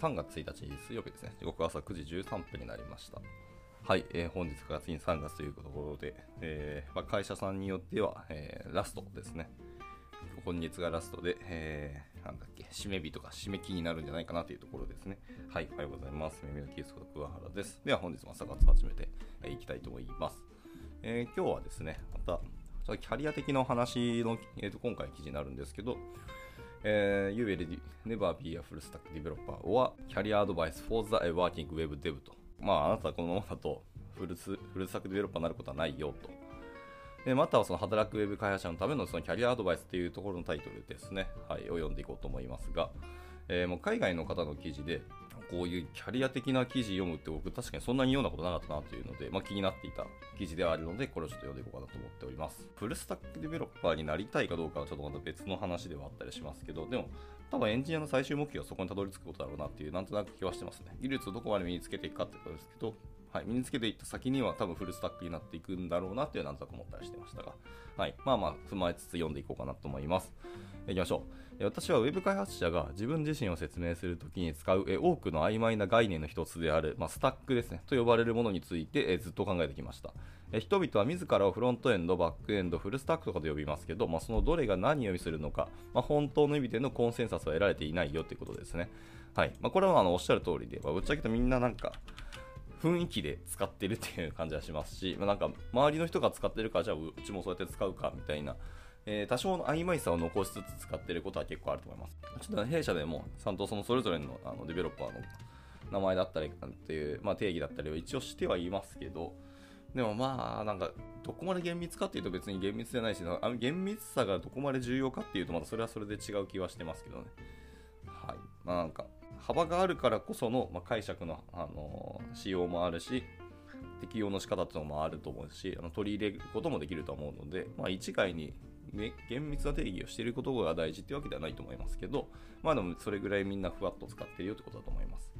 3月1日水曜日ですね。時刻は朝9時13分になりました。はい、えー本日から次に3月というところで、えーまあ、会社さんによっては、えーラストですね。今月がラストで、えーなんだっけ、締め日とか締め切りになるんじゃないかなというところですね。はい、おはようございます。耳のキースこと桑原です。では本日も朝活始めてい、えーきたいと思います。えー今日はですね、また、キャリア的なお話の、えーと今回記事になるんですけど、えー You will never be a full stack developer or career advice for the working web dev と。まあ、あなたはこのままだとフルスフルスタックデベロッパーになることはないよと。でまたはその働くウェブ開発者のためのそのキャリアアドバイスというところのタイトルですね、はい、を読んでいこうと思いますが、えーもう海外の方の記事で、こういうキャリア的な記事読むって僕確かにそんなに読んだことなかったなというので、まあ、気になっていた記事ではあるので、これをちょっと読んでいこうかなと思っております。フルスタックデベロッパーになりたいかどうかはちょっとまた別の話ではあったりしますけど、でも多分エンジニアの最終目標はそこにたどり着くことだろうなっていう、なんとなく気はしてますね。技術をどこまで身につけていくかってことですけど、はい、身につけていった先には多分フルスタックになっていくんだろうなっていうなんとなく思ったりしてましたが、はい、まあまあ踏まえつつ読んでいこうかなと思います。いきましょう。私はウェブ開発者が自分自身を説明するときに使う多くの曖昧な概念の一つである、まあ、スタックですね、と呼ばれるものについてずっと考えてきました。人々は自らをフロントエンド、バックエンド、フルスタックとかで呼びますけど、まあ、そのどれが何を意味するのか、まあ、本当の意味でのコンセンサスは得られていないよということですね。はい。まあ、これはあのおっしゃる通りで、ま、ぶっちゃけとみんななんか、雰囲気で使ってるっていう感じはしますし、まあ、なんか周りの人が使ってるからじゃあうちもそうやって使うかみたいな、えー多少の曖昧さを残しつつ使ってることは結構あると思います。ちょっと弊社でもちゃんとそのそれぞれのあのデベロッパーの名前だったりっていう、まあ、定義だったりを一応してはいますけど、でもまあ、なんか、どこまで厳密かっていうと別に厳密じゃないし、あの厳密さがどこまで重要かっていうと、またそれはそれで違う気はしてますけどね。はい。まあなんか、幅があるからこその、まあ、解釈の、あの仕様もあるし、適用の仕方っていうのもあると思うし、あの取り入れることもできると思うので、まあ、一概に、ね、厳密な定義をしていることが大事っていうわけではないと思いますけど、まあでもそれぐらいみんなふわっと使ってるよってことだと思います。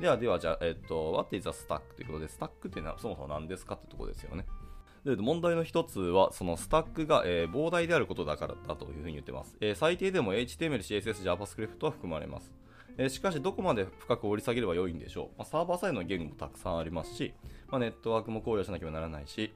では、では、じゃあ、えっと、What is a stack? ということで、スタックっていうのはそもそも何ですかってとこですよね。で問題の一つは、そのスタックが、えー膨大であることだからだというふうに言ってます。えー最低でも HTML、CSS、JavaScript は含まれます。えしかし、どこまで深く掘り下げれば良いんでしょう。まあ、サーバーサイドの言語もたくさんありますし、まあ、ネットワークも考慮しなければならないし、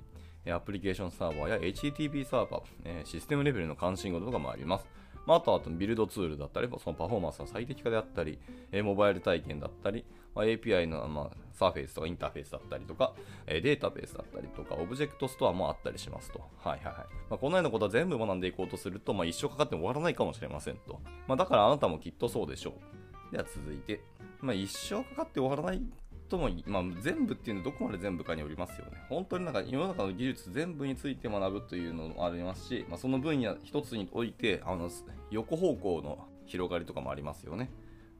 アプリケーションサーバーや HTTP サーバー、えシステムレベルの関心事とかもあります。まあ、あとはあとビルドツールだったり、そのパフォーマンスの最適化であったり、えモバイル体験だったり、ま、API の、まあ、サーフェイスとかインターフェースだったりとか、えデータベースだったりとか、オブジェクトストアもあったりしますと。はいはいはい。まあ、このようなことは全部学んでいこうとすると、まあ、一生かかっても終わらないかもしれませんと。まあ、だからあなたもきっとそうでしょう。では続いて、まあ、一生かかって終わらないとも、まあ、全部っていうのはどこまで全部かによりますよね。本当になんか世の中の技術全部について学ぶというのもありますし、まあ、その分野一つにおいてあの横方向の広がりとかもありますよね。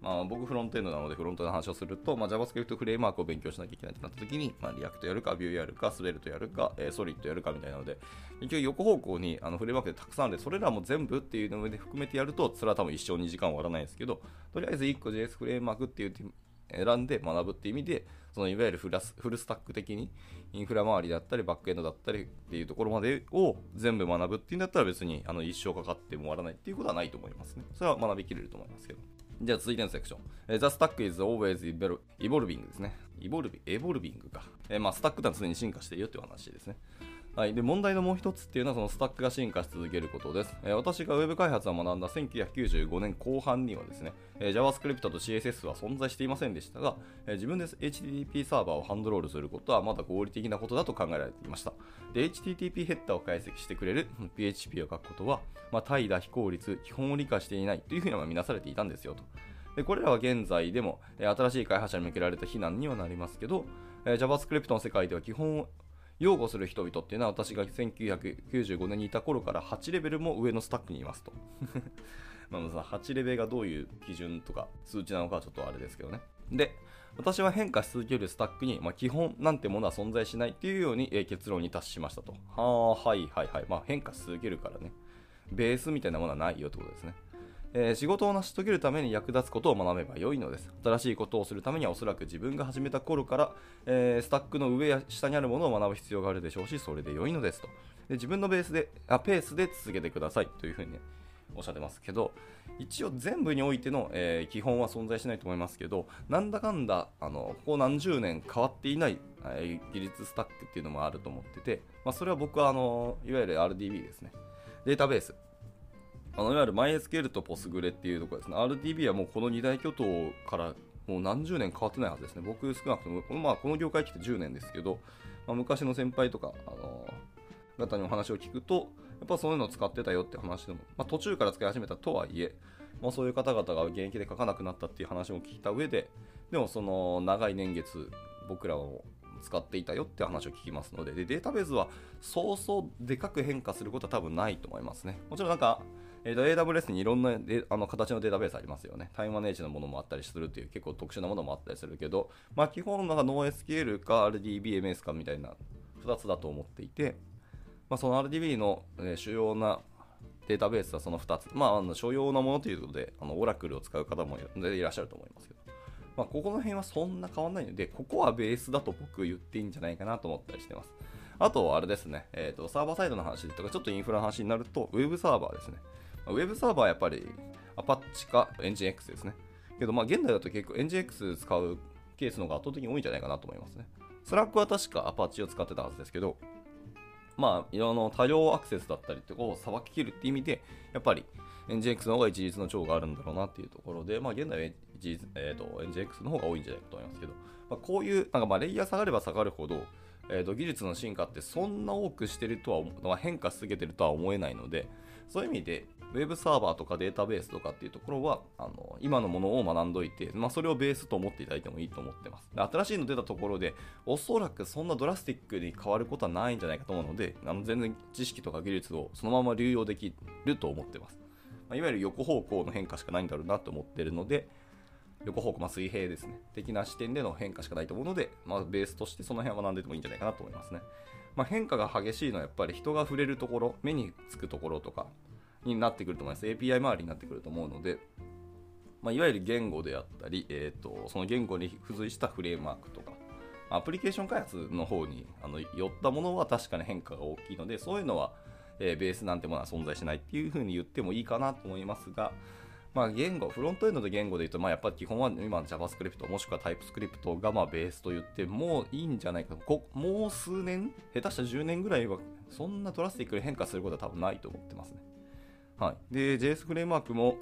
まあ、僕フロントエンドなのでフロントの話をすると、まあ、JavaScript フレームワークを勉強しなきゃいけないってなった時に、まあ、 React やるか、 Vue やるか、 Svelte やるか、えー、 Solid やるかみたいなので、一応横方向にあのフレームワークでたくさんあるんで、それらも全部っていうので含めてやると、それは多分一生2時間終わらないですけど、とりあえず1個 JS フレームワークっていう選んで学ぶっていう意味で、そのいわゆるフラスフルスタック的にインフラ周りだったりバックエンドだったりっていうところまでを全部学ぶっていうんだったら別にあの一生かかっても終わらないっていうことはないと思いますね。それは学びきれると思いますけど。じゃあ続いてのセクション。えー The stack is always evol- evolving ですね。エボルビエボルビングか。えーまあ、スタックってのは常に進化しているよっていう話ですね。はい、で問題のもう一つっていうのはそのスタックが進化し続けることです。えー私がウェブ開発を学んだ1995年後半にはですね、えー JavaScript と CSS は存在していませんでしたが、えー自分で HTTP サーバーをハンドロールすることはまだ合理的なことだと考えられていました。で、HTTP ヘッダーを解析してくれる PHP を書くことは、まあ、怠惰、非効率、基本を理解していないというふうには見なされていたんですよと。でこれらは現在でも、え新しい開発者に向けられた非難にはなりますけど、JavaScript の世界では基本を擁護する人々っていうのは私が1995年にいた頃から8レベルも上のスタックにいますと。まあさ8レベルがどういう基準とか数値なのかはちょっとあれですけどね。で、私は変化し続けるスタックに、まあ、基本なんてものは存在しないっていうように、結論に達しましたと。はあ、はいはいはい。まあ変化し続けるからね。ベースみたいなものはないよってことですね。えー仕事を成し遂げるために役立つことを学べば良いのです。新しいことをするためにはおそらく自分が始めた頃から、えースタックの上や下にあるものを学ぶ必要があるでしょうし、それで良いのですと。で自分のベースであペースで続けてくださいというふうにね、おっしゃってますけど、一応全部においての、えー、基本は存在しないと思いますけど、なんだかんだ、あの、ここ何十年変わっていない、えー、技術スタックっていうのもあると思ってて、まあ、それは僕は、あの、いわゆる RDB ですね。データベース。あのいわゆる MySQL と Postgre っていうところですね。RDB はもうこの2大巨頭からもう何十年変わってないはずですね。僕少なくとも、この,、まあ、この業界来て10年ですけど、まあ、昔の先輩とか、あの方にお話を聞くと、やっぱそういうのを使ってたよって話でも、まあ、途中から使い始めたとはいえ、まあ、そういう方々が現役で書かなくなったっていう話も聞いた上で、でもその長い年月、僕らを使っていたよって話を聞きますのでで、データベースはそうそうでかく変化することは多分ないと思いますね。もちろんなんか、えー、と AWS にいろんなあの形のデータベースありますよね。タイムマネージのものもあったりするっていう結構特殊なものもあったりするけど、まあ、基本なんか NoSQL か RDBMS かみたいな2つだと思っていて、まあ、その RDB の、え主要なデータベースはその2つ。まあ、あの所要なものということで、あのオラクルを使う方もいらっしゃると思いますけど。まあ、ここの辺はそんな変わんないので、ここはベースだと僕言っていいんじゃないかなと思ったりしてます。あと、あれですね、えっ、ー、と、サーバーサイドの話とか、ちょっとインフラの話になると、ウェブサーバーですね。ウェブサーバーはやっぱり、 Apache か NGINX ですね。けど、まあ、現代だと結構エンジン X 使うケースの方が圧倒的に多いんじゃないかなと思いますね。 Slack は確か Apache を使ってたはずですけど、まあ、いろんな多量アクセスだったりとかをさばききるって意味で、やっぱり NGX の方が一律の長があるんだろうなっていうところで、まあ、現在は、えーと、NGX の方が多いんじゃないかと思いますけど、まあ、こういう、なんかまあレイヤー下がれば下がるほど、えーと、技術の進化ってそんな多くしてるとは、まあ、変化し続けてるとは思えないので、そういう意味で、ウェブサーバーとかデータベースとかっていうところは、あの今のものを学んどいて、まあ、それをベースと思っていただいてもいいと思ってます。新しいの出たところで、おそらくそんなドラスティックに変わることはないんじゃないかと思うので、あの全然知識とか技術をそのまま流用できると思ってます。まあ、いわゆる横方向の変化しかないんだろうなと思ってるので、横方向、まあ、水平ですね。的な視点での変化しかないと思うので、まあ、ベースとしてその辺は学んでてもいいんじゃないかなと思いますね。まあ、変化が激しいのはやっぱり人が触れるところ、目につくところとか、になってくると思います。API 周りになってくると思うので、まあ、いわゆる言語であったり、えーと、その言語に付随したフレームワークとか、アプリケーション開発の方にあの寄ったものは確かに変化が大きいので、そういうのは、えー、ベースなんてものは存在しないっていうふうに言ってもいいかなと思いますが、まあ、言語、フロントエンドで言語で言うと、まあ、やっぱり基本は今の JavaScript もしくは TypeScript がまあベースと言ってもいいんじゃないかこもう数年、下手した10年ぐらいはそんなドラスティックに変化することは多分ないと思ってますね。はい、で JS フレームワークも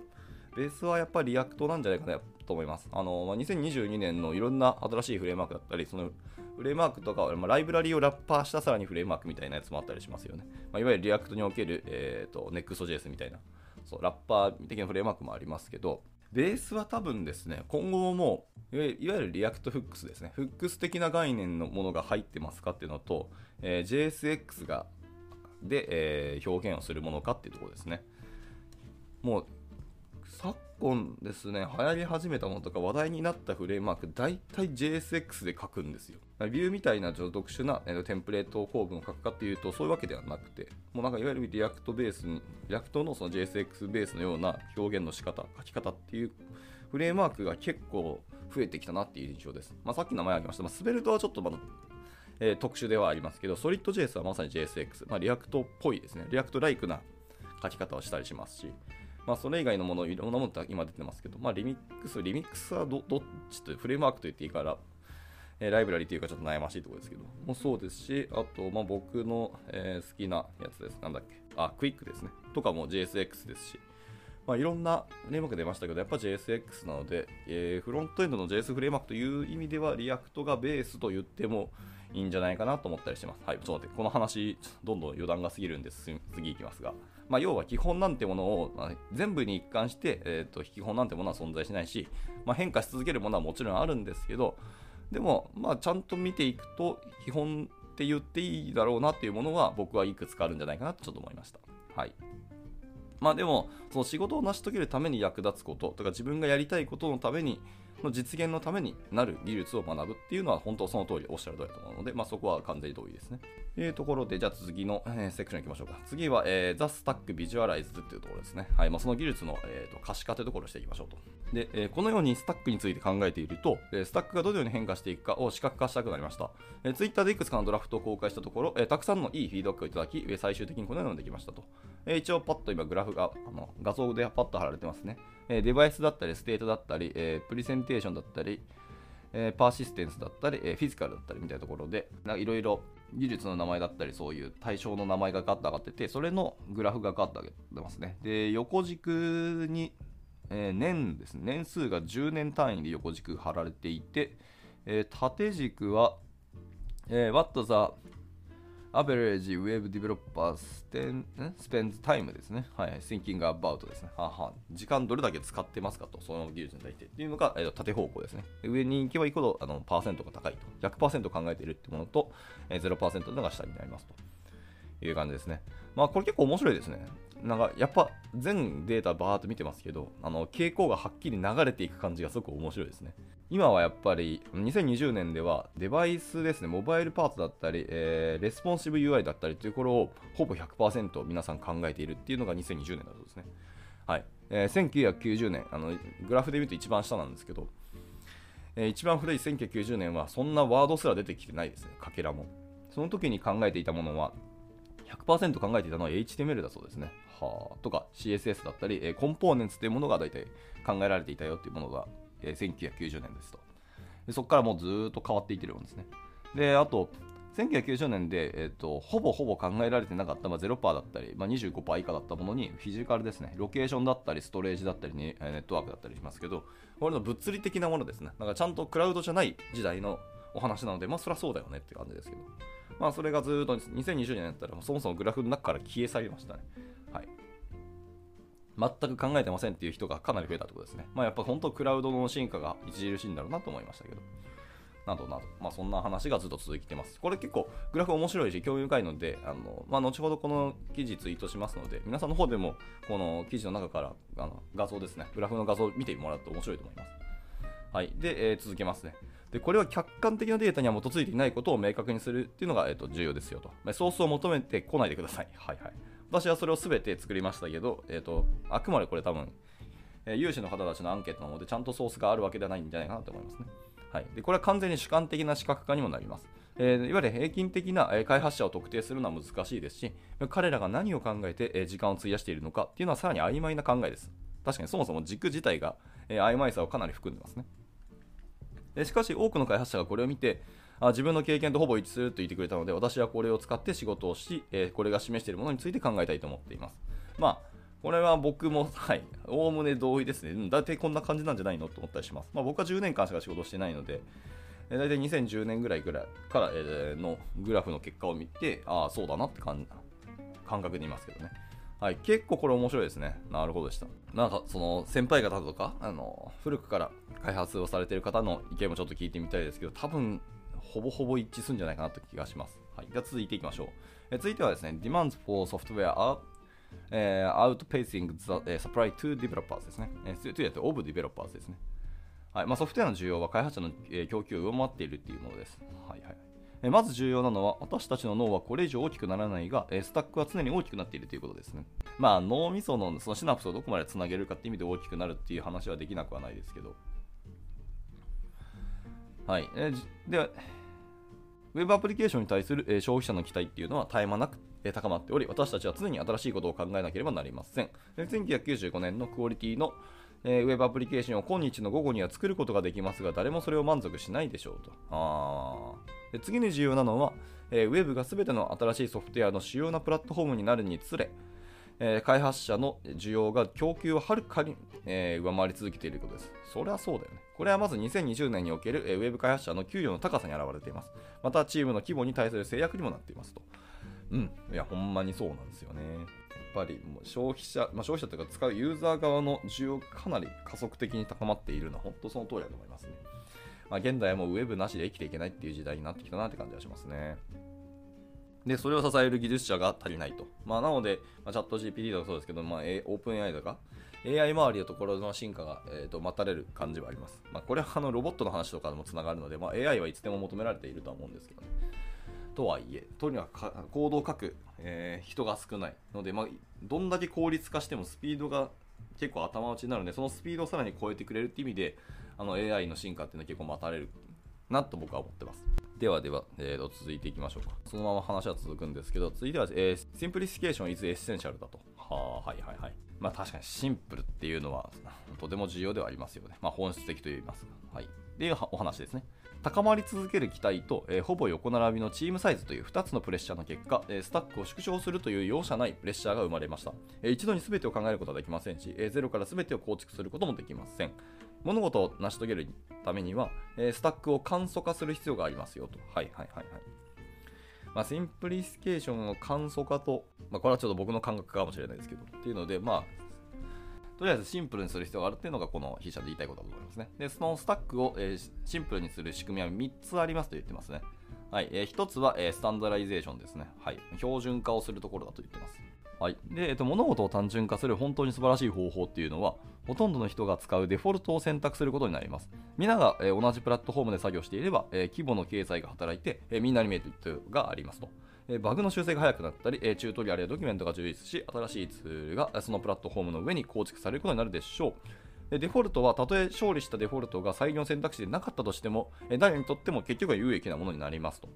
ベースはやっぱり React なんじゃないかなと思います。あのまあ、2022年のいろんな新しいフレームワークだったり、そのフレームワークとか、まあ、ライブラリをラッパーしたさらにフレームワークみたいなやつもあったりしますよね。まあ、いわゆる React における、えーと、Next.js みたいなそうラッパー的なフレームワークもありますけど、ベースは多分ですね、今後もいわゆる React Hooks ですね、 Hooks 的な概念のものが入ってますかっていうのと、えー、JSX がで、えー、表現をするものかっていうところですね。もう昨今ですね、流行り始めたものとか話題になったフレームワーク、大体 JSX で書くんですよ。 Vue みたいなちょっと特殊なテンプレート構文を書くかっていうと、そういうわけではなくて、もうなんかいわゆる React ベースに、 React のその JSX ベースのような表現の仕方、書き方っていうフレームワークが結構増えてきたなっていう印象です。まあ、さっき名前挙げました、まあ、 Svelte はちょっとまだえー、特殊ではありますけど、 Solid JS はまさに JSX、まあ、 React っぽいですね。 React ライクな書き方をしたりしますし、まあ、それ以外のもの、いろんなものって今出てますけど、まあ、 Remix、Remix はどどっちとフレームワークと言っていいから、えー、ライブラリというかちょっと悩ましいところですけど、もそうですし、あと、まあ、僕の、えー、好きなやつです。なんだっけ。あ、クイックですね。とかも JSX ですし、まあ、いろんなフレームワーク出ましたけど、やっぱ JSX なので、えー、フロントエンドの JS フレームワークという意味では、 React がベースと言ってもいいんじゃないかなと思ったりしてます。はい、ちょっと待って、この話、どんどん余談が過ぎるんです。次いきますが。まあ、要は基本なんてものを、まあ、全部に一貫して、えーと、基本なんてものは存在しないし、まあ、変化し続けるものはもちろんあるんですけど、でも、まあ、ちゃんと見ていくと、基本って言っていいだろうなっていうものは僕はいくつかあるんじゃないかなとちょっと思いました。はい。まあでも、その仕事を成し遂げるために役立つこととか自分がやりたいことのためにの実現のためになる技術を学ぶっていうのは本当その通りおっしゃる通りだと思うので、まあ、そこは完全に同意ですね。というところで、じゃあ次の、えー、セクション行きましょうか。次は、えー、The Stack Visualize っていうところですね。はいまあ、その技術の、えーと、可視化というところをしていきましょうと。で、えー、このようにスタックについて考えていると、えー、スタックがどのように変化していくかを視覚化したくなりました。えー、Twitter でいくつかのドラフトを公開したところ、えー、たくさんのいいフィードバックをいただき、最終的にこのようにできましたと。えー、一応パッと今グラフがあの画像でパッと貼られてますね。え、デバイスだったり、 state だったり、え、プレゼンテーションだったり、え、 persistence だったり、え、フィジカルだったりみたいなところで、いろいろ技術の名前だったり、そういう対象の名前がガッと上がってて、それのグラフがガッと上げてますね。で、横軸に、え、年ですね、年数が10年単位で横軸貼られていて、え、縦軸は、えー、What the アベレージウェブディベロッパーステン、スペンズタイムですね。はい。thinking about ですね。はは時間どれだけ使ってますかと、その技術に対してっていうのが、えー、縦方向ですね。上に行けば行くほど、あの、パーセントが高いと。100%考えているってものと、えー、0%のが下になりますという感じですね。まあ、これ結構面白いですね。なんか、やっぱ、全データバーっと見てますけど、あの、傾向がはっきり流れていく感じがすごく面白いですね。今はやっぱり2020年ではデバイスですね、モバイルパーツだったり、えー、レスポンシブ UI だったりというところをほぼ100%皆さん考えているっていうのが2020年だそうですね。はい。えー、1990年、あの、グラフで見ると一番下なんですけど、えー、一番古い1990年はそんなワードすら出てきてないですね、かけらも。その時に考えていたものは、100%考えていたのは HTML だそうですね。は、とか CSS だったり、えー、コンポーネンツというものが大体考えられていたよっていうものがえ1990年ですと。でそこからもうずっと変わっていってるんですね。で、あと、1990年で、えーと、ほぼほぼ考えられてなかった、まあ、0%だったり、まあ、25%以下だったものにフィジカルですね、ロケーションだったり、ストレージだったり、ネットワークだったりしますけど、これの物理的なものですね。だからちゃんとクラウドじゃない時代のお話なので、まあそりゃそうだよねって感じですけど、まあそれがずっと2020年だったら、そもそもグラフの中から消え去りましたね。全く考えてませんっていう人がかなり増えたってことですね。まあやっぱ本当クラウドの進化が著しいんだろうなと思いましたけど。などなど、まあそんな話がずっと続いてます。これ結構グラフ面白いし興味深いので、あのまあ後ほどこの記事ツイートしますので、皆さんの方でもこの記事の中からあの画像ですね、グラフの画像を見てもらうと面白いと思います。はい。で、えー、続けますね。で、これは客観的なデータには基づいていないことを明確にするっていうのが、えーと、重要ですよと。ソースを求めてこないでください。はいはい。私はそれを全て作りましたけど、えーと、あくまでこれ多分、えー、有志の方たちのアンケートなので、ちゃんとソースがあるわけではないんじゃないかなと思いますね。はい、でこれは完全に主観的な視覚化にもなります。えー、いわゆる平均的なえ開発者を特定するのは難しいですし、彼らが何を考えてえ時間を費やしているのかっていうのはさらに曖昧な考えです。確かにそもそも軸自体がえ曖昧さをかなり含んでますね。しかし多くの開発者がこれを見て、あ自分の経験とほぼ一致すると言ってくれたので、私はこれを使って仕事をし、えー、これが示しているものについて考えたいと思っています。まあ、これは僕も、はい、おおむね同意ですね。大体こんな感じなんじゃないのと思ったりします。まあ、僕は10年間しか仕事してないので、えー、大体2010年ぐらいぐらいから、えー、のグラフの結果を見て、ああ、そうだなって感感覚でいますけどね。はい、結構これ面白いですね。なるほどでした。なんかその先輩方とか、あの古くから開発をされている方の意見もちょっと聞いてみたいですけど、多分ほぼほぼ一致するんじゃないかなという気がします。はい、では続いていきましょう。え続いてはですね、Demands for software are えー、outpacing the、supply to developers ですね。えー、to, to of developers ですね。はいまあ、ソフトウェアの需要は開発者の、えー、供給を上回っているというものです。はいはいえー、まず重要なのは、私たちの脳はこれ以上大きくならないが、えー、スタックは常に大きくなっているということですね。まあ、脳みそのそのシナプスをどこまでつなげるかっていう意味で大きくなるっていう話はできなくはないですけど。はい。えー、では、ウェブアプリケーションに対する消費者の期待っていうのは絶え間なく高まっており、私たちは常に新しいことを考えなければなりません。1995年のクオリティのウェブアプリケーションを今日の午後には作ることができますが、誰もそれを満足しないでしょうと。あで次に重要なのは、ウェブが全ての新しいソフトウェアの主要なプラットフォームになるにつれ、え開発者の需要が供給をはるかにえ、上回り続けていることです。それはそうだよね。これはまず2020年における、えウェブ開発者の給与の高さに表れています。また、チームの規模に対する制約にもなっていますと。うん。いや、ほんまにそうなんですよね。やっぱりもう消費者、まあ、消費者というか使うユーザー側の需要がかなり加速的に高まっているのは本当その通りだと思いますね。まあ、現代はもうウェブなしで生きていけないっていう時代になってきたなって感じがしますね。で、それを支える技術者が足りないと。まあ、なので、まあ、チャット GPT とかそうですけど、まあ、A、オープン AI とか、AI 周りのところの進化が、えーと、待たれる感じはあります。まあ、これはあのロボットの話とかでもつながるので、まあ、AI はいつでも求められているとは思うんですけどね。とはいえ、とにかく行動を書く、えー、人が少ないので、まあ、どんだけ効率化してもスピードが結構頭打ちになるので、そのスピードをさらに超えてくれるっていう意味で、あの AI の進化っていうのは結構待たれるなと僕は思ってます。ではでは、えー、と続いていきましょうか。そのまま話は続くんですけど、続いては、えー、 simplification is essential だと。はあ、はいはいはい。まあ確かにシンプルっていうのはとても重要ではありますよね。まあ本質的と言いますはい。っていうお話ですね。高まり続ける期待と、えー、ほぼ横並びのチームサイズという2つのプレッシャーの結果、えー、スタックを縮小するという容赦ないプレッシャーが生まれました。えー、一度に全てを考えることはできませんし、えゼロから全てを構築することもできません。物事を成し遂げるためには、えスタックを簡素化する必要がありますよと。はいはいはいはい。まあ、 simplification の簡素化と、まあ、これはちょっと僕の感覚かもしれないですけど、っていうので、まあ、とりあえずシンプルにする必要があるっていうのがこの筆者で言いたいことだと思いますね。で、そのスタックを、えー、シンプルにする仕組みは3つありますと言ってますね。はい、えー、1つは、えー、 standardization ですね。はい、標準化をするところだと言ってます。はい。で、えっと、物事を単純化する本当に素晴らしい方法っていうのは、ほとんどの人が使うデフォルトを選択することになります。皆が、えー、同じプラットフォームで作業していれば、えー、規模の経済が働いて、えー、みんなにメリットがありますと。えバグの修正が早くなったり、えチュートリアルやドキュメントが充実し、新しいツールがそのプラットフォームの上に構築されることになるでしょう。デフォルトは、たとえ勝利したデフォルトが採用選択肢でなかったとしても、誰にとっても結局は有益なものになりますと。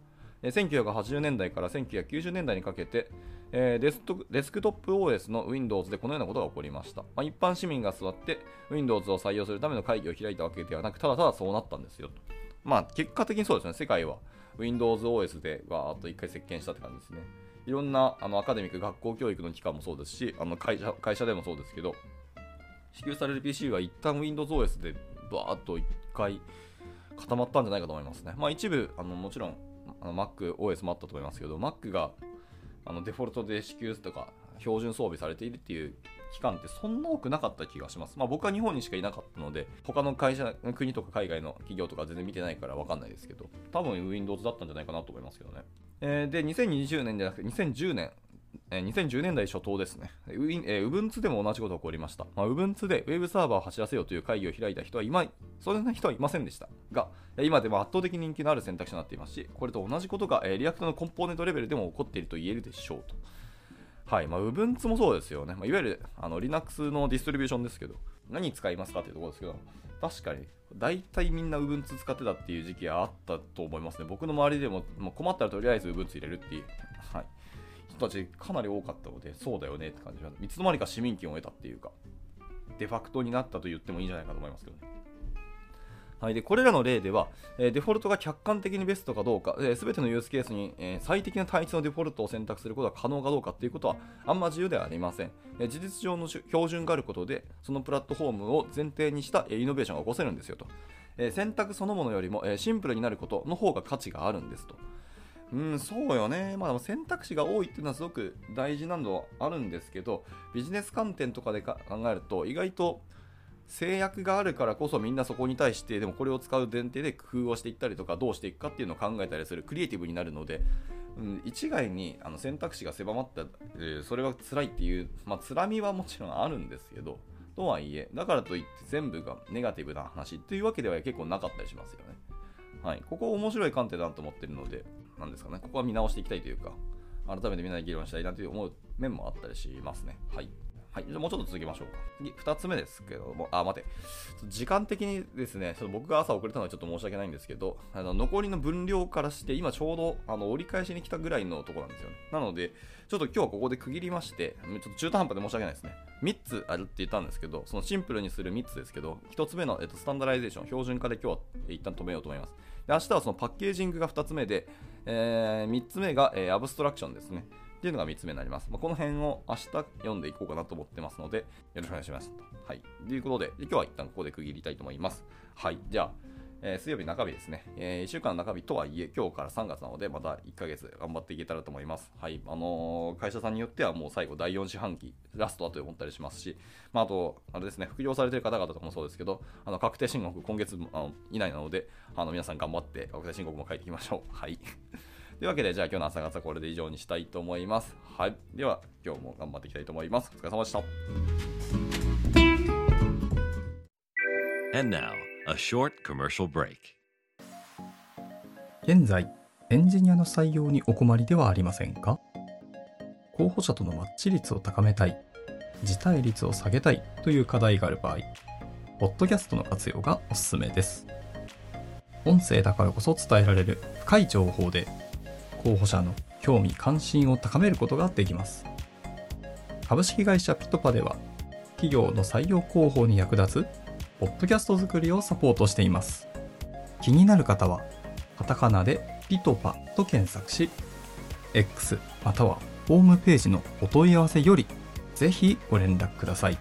1980年代から1990年代にかけて、えデスデスクトップ OS の Windows でこのようなことが起こりました。まあ、一般市民が座って Windows を採用するための会議を開いたわけではなく、ただただそうなったんですよ。まあ、結果的にそうですね、世界は Windows OS でわーっと一回席巻したって感じですね。いろんなあのアカデミック、学校教育の機関もそうですし、あの会社会社でもそうですけど、支給される PC は一旦 Windows OS でバーっと一回固まったんじゃないかと思いますね。まあ一部、あのもちろん Mac OS もあったと思いますけど、Mac があのデフォルトで支給とか標準装備されているっていう期間ってそんな多くなかった気がします。まあ僕は日本にしかいなかったので、他の会社、国とか海外の企業とか全然見てないからわかんないですけど、多分 Windows だったんじゃないかなと思いますけどね。えー、で、2020年じゃなくて2010年、2010年代初頭ですね。ウィン、え、Ubuntu でも同じことが起こりました。まあ、Ubuntu で Web サーバーを走らせようという会議を開いた人は今、そんな人はいませんでした。が、今でも圧倒的人気のある選択肢になっていますし、これと同じことが、えー、 React のコンポーネントレベルでも起こっていると言えるでしょうと。はい。まあ、Ubuntu もそうですよね。まあ、いわゆるあの Linux のディストリビューションですけど、何使いますかっていうところですけど、確かに、大体みんな Ubuntu 使ってたっていう時期はあったと思いますね。僕の周りでも、まあ、困ったらとりあえず Ubuntu 入れるっていう、はい。人たちかなり多かったので、そうだよねって感じで、いつの間にか市民権を得たっていうか、デファクトになったと言ってもいいんじゃないかと思いますけどね。はい、でこれらの例では、え、デフォルトが客観的にベストかどうか、す、えー、べ、てのユースケースに、え、最適な単一のデフォルトを選択することが可能かどうかということはあんま自由ではありません。え、事実上の標準があることで、そのプラットフォームを前提にした、え、イノベーションが起こせるんですよと。え、選択そのものよりも、え、シンプルになることの方が価値があるんですと。うん、そうよね。まあ、選択肢が多いっていうのはすごく大事なのはあるんですけど、ビジネス観点とかで考えると、意外と、制約があるからこそみんなそこに対してでもこれを使う前提で工夫をしていったりとかどうしていくかっていうのを考えたりするクリエイティブになるので、うん、一概にあの選択肢が狭まった、えー、それは辛いっていう、まあ辛みはもちろんあるんですけどとはいえだからといって全部がネガティブな話っていうわけでは結構なかったりしますよね。はい。ここ面白い観点だと思ってるのでなんですかね。ここは見直していきたいというか改めてみんなで議論したいなという思う面もあったりしますね。はい。はい、じゃもうちょっと続きましょうか。次、2つ目ですけども、あ、待て。時間的にですね、ちょっと僕が朝遅れたのはちょっと申し訳ないんですけど、あの残りの分量からして、今ちょうどあの折り返しに来たぐらいのとこなんですよね。なので、ちょっと今日はここで区切りまして、ちょっと中途半端で申し訳ないですね。3つあるって言ったんですけど、そのシンプルにする3つですけど、1つ目の、えっと、スタンダライゼーション、標準化で今日は一旦止めようと思います。で明日はそのパッケージングが2つ目で、えー、3つ目が、えー、アブストラクションですね。っていうのが3つ目になります。まあ、この辺を明日読んでいこうかなと思ってますので、よろしくお願いします。はい。ということで、今日は一旦ここで区切りたいと思います。はい。じゃあ、えー、水曜日中日ですね、えー、1週間の中日とはいえ、今日から3月なので、また1ヶ月頑張っていけたらと思います。はい。あのー、会社さんによってはもう最後第4四半期、ラストだと思ったりしますし、まあ、あと、あれですね、副業されてる方々とかもそうですけど、あの確定申告今月あの以内なので、あの皆さん頑張って確定申告も書いていきましょう。はい。というわけで、じゃあ今日の朝活はこれで以上にしたいと思います。はい。では、今日も頑張っていきたいと思います。お疲れ様でした。And now, a short commercial break. 現在、エンジニアの採用にお困りではありませんか？候補者とのマッチ率を高めたい、辞退率を下げたいという課題がある場合、ポッドキャストの活用がおすすめです。音声だからこそ伝えられる深い情報で、候補者の興味関心を高めることができます。株式会社ピトパでは、企業の採用広報に役立つ、ポッドキャスト作りをサポートしています。気になる方は、カタカナでピトパと検索し、X またはホームページのお問い合わせより、ぜひご連絡ください。